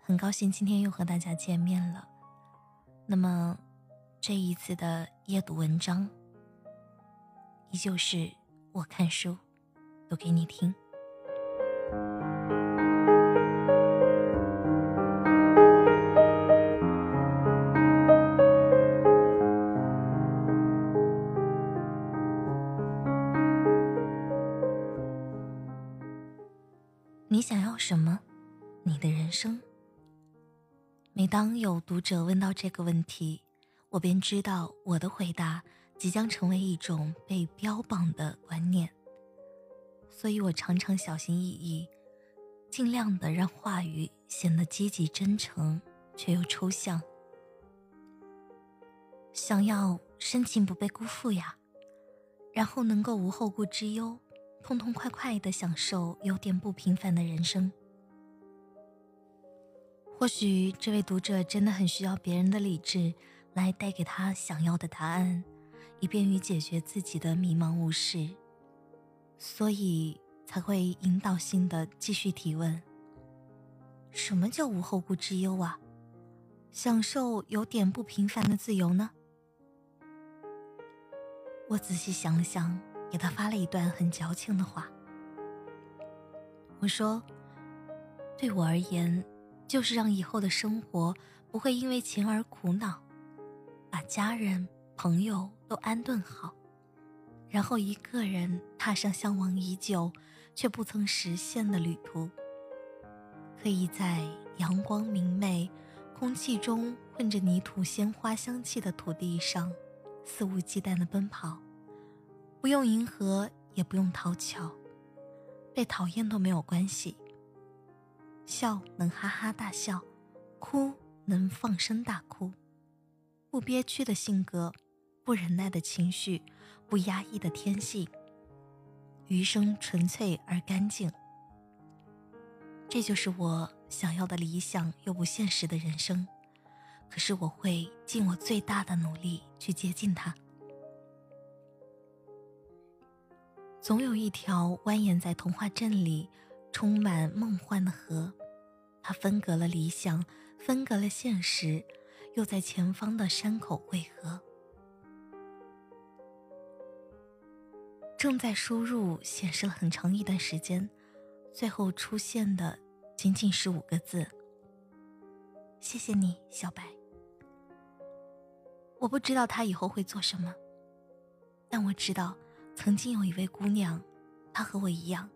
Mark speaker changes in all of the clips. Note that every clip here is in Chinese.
Speaker 1: 很高兴今天又和大家见面了。那么，这一次的夜读文章，依旧是我看书读给你听。你的人生。每当有读者问到这个问题，我便知道我的回答即将成为一种被标榜的观念，所以我常常小心翼翼，尽量的让话语显得积极真诚却又抽象。想要深情不被辜负呀，然后能够无后顾之忧，痛痛快快的享受有点不平凡的人生。或许这位读者真的很需要别人的理智来带给他想要的答案，以便于解决自己的迷茫无事，所以才会引导性的继续提问：什么叫无后顾之忧啊？享受有点不平凡的自由呢？我仔细想了想，给他发了一段很矫情的话。我说：对我而言。就是让以后的生活不会因为钱而苦恼，把家人朋友都安顿好，然后一个人踏上向往已久却不曾实现的旅途。可以在阳光明媚、空气中混着泥土鲜花香气的土地上，肆无忌惮地奔跑，不用迎合，也不用讨巧，被讨厌都没有关系。笑能哈哈大笑，哭能放声大哭，不憋屈的性格，不忍耐的情绪，不压抑的天性，余生纯粹而干净。这就是我想要的理想又不现实的人生，可是我会尽我最大的努力去接近它。总有一条蜿蜒在童话镇里。充满梦幻的河，他分隔了理想，分隔了现实，又在前方的山口汇合。正在输入显示了很长一段时间，最后出现的仅仅是五个字：“谢谢你，小白。”我不知道他以后会做什么，但我知道，曾经有一位姑娘，她和我一样。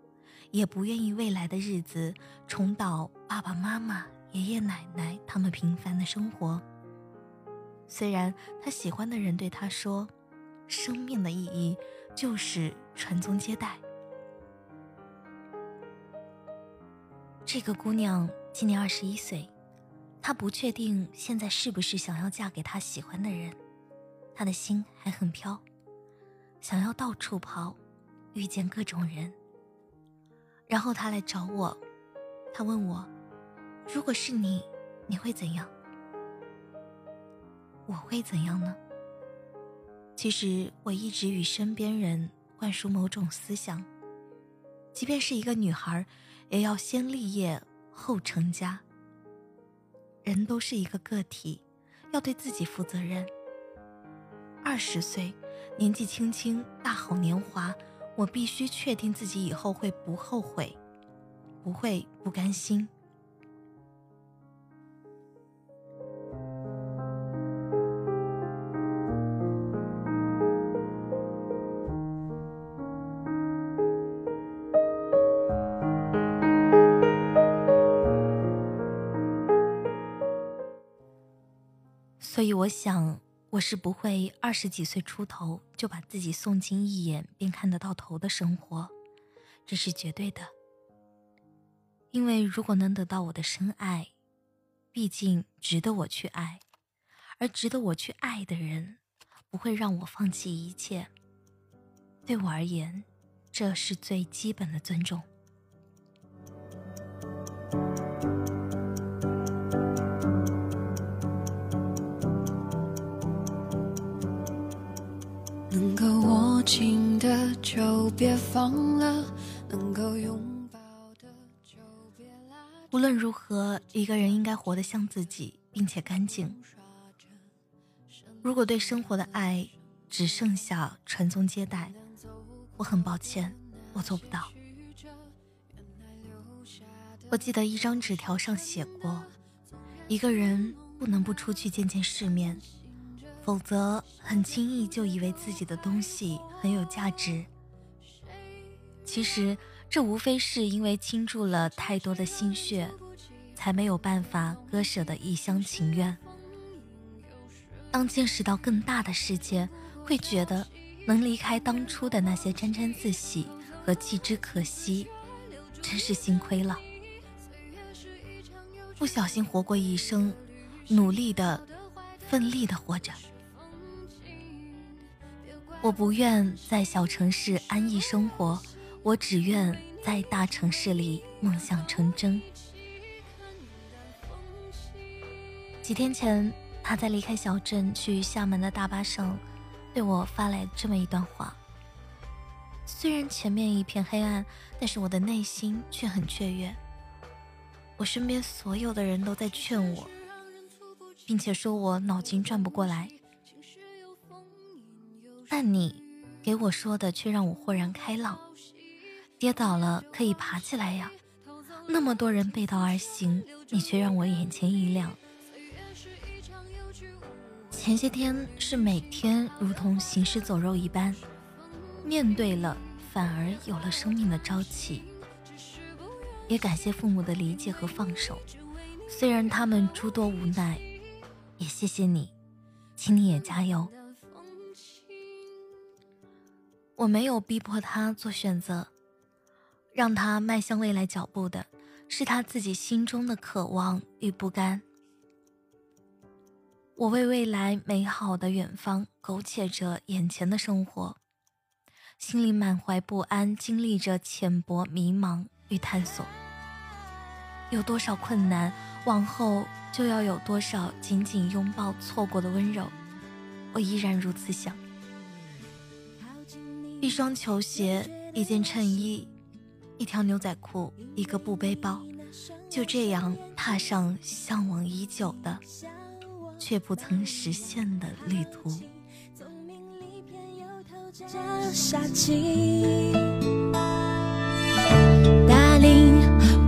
Speaker 1: 也不愿意未来的日子重蹈爸爸妈妈、爷爷奶奶他们平凡的生活。虽然他喜欢的人对他说：“生命的意义就是传宗接代。”这个姑娘今年二十一岁，她不确定现在是不是想要嫁给她喜欢的人，她的心还很飘，想要到处跑，遇见各种人。然后他来找我，他问我：“如果是你，你会怎样？”我会怎样呢？其实我一直与身边人灌输某种思想：，即便是一个女孩，也要先立业后成家。人都是一个个体，要对自己负责任。二十岁，年纪轻轻，大好年华。我必须确定自己以后会不后悔，不会不甘心。所以，我想。我是不会二十几岁出头就把自己送进一眼便看得到头的生活，这是绝对的。因为如果能得到我的深爱，毕竟值得我去爱，而值得我去爱的人，不会让我放弃一切。对我而言，这是最基本的尊重。就别放了，能够拥抱的就别拉。无论如何，一个人应该活得像自己，并且干净。如果对生活的爱只剩下传宗接代，我很抱歉，我做不到。我记得一张纸条上写过，一个人不能不出去见见世面。否则，很轻易就以为自己的东西很有价值。其实，这无非是因为倾注了太多的心血，才没有办法割舍的一厢情愿。当见识到更大的世界，会觉得能离开当初的那些沾沾自喜和弃之可惜，真是幸亏了。不小心活过一生，努力的、奋力的活着。我不愿在小城市安逸生活，我只愿在大城市里梦想成真。几天前，他在离开小镇去厦门的大巴上，对我发来这么一段话。虽然前面一片黑暗，但是我的内心却很雀跃。我身边所有的人都在劝我，并且说我脑筋转不过来。但你给我说的却让我豁然开朗，跌倒了可以爬起来呀。那么多人背道而行，你却让我眼前一亮。前些天是每天如同行尸走肉一般，面对了反而有了生命的朝气。也感谢父母的理解和放手，虽然他们诸多无奈，也谢谢你，请你也加油。我没有逼迫他做选择，让他迈向未来脚步的是他自己心中的渴望与不甘。我为未来美好的远方苟且着眼前的生活，心里满怀不安，经历着浅薄、迷茫与探索。有多少困难，往后就要有多少紧紧拥抱错过的温柔。我依然如此想。一双球鞋，一件衬衣，一条牛仔裤，一个布背包，就这样踏上向往已久的，却不曾实现的旅途。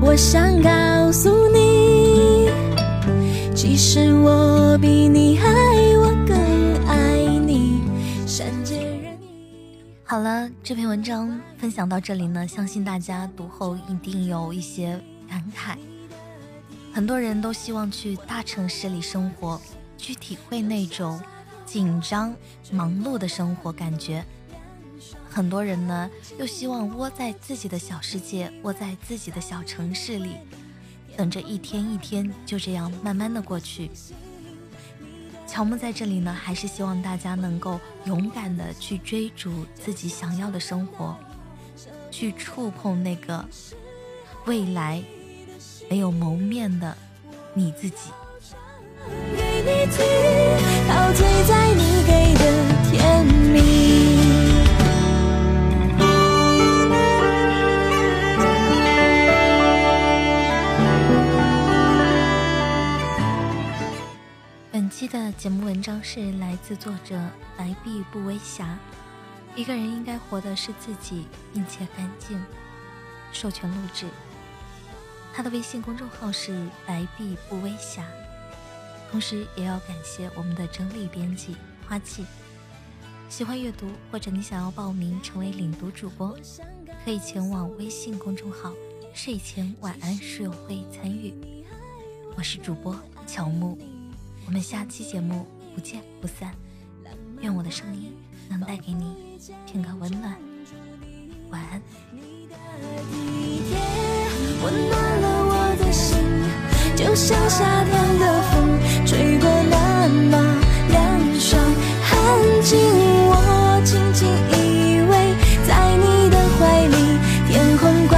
Speaker 1: 我想告诉你，其实我比你还好了，这篇文章分享到这里呢，相信大家读后一定有一些感慨。很多人都希望去大城市里生活，去体会那种紧张、忙碌的生活感觉。很多人呢，又希望窝在自己的小世界，窝在自己的小城市里，等着一天一天就这样慢慢的过去。乔木在这里呢，还是希望大家能够勇敢的去追逐自己想要的生活，去触碰那个未来没有谋面的你自己。的是来自作者白璧不微瑕。一个人应该活的是自己，并且干净。授权录制。他的微信公众号是白璧不微瑕。同时也要感谢我们的整理编辑花季。喜欢阅读或者你想要报名成为领读主播，可以前往微信公众号睡前晚安书友会参与。我是主播乔木。我们下期节目不见不散。愿我的声音能带给你片刻温暖。晚安。温暖了我的心，就像夏天的风，吹过那么凉爽，含进我，轻轻依偎在你的怀里，天空挂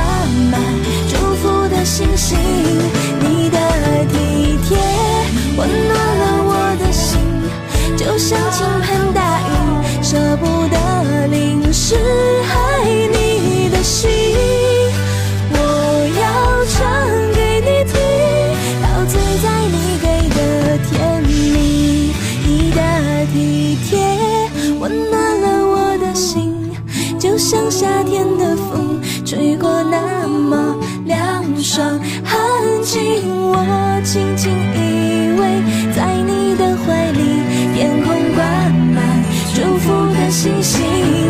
Speaker 1: 满祝福的星星，像
Speaker 2: 夏天的风，吹过那么凉爽，安静。我轻轻依偎在你的怀里，天空挂满祝福的星星。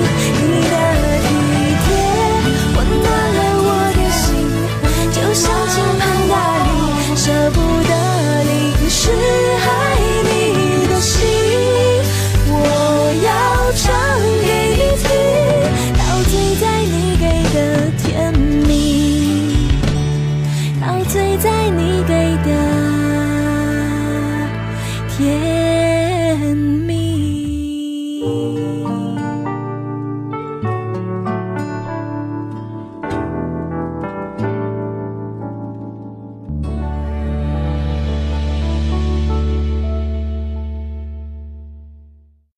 Speaker 2: 在你给的甜。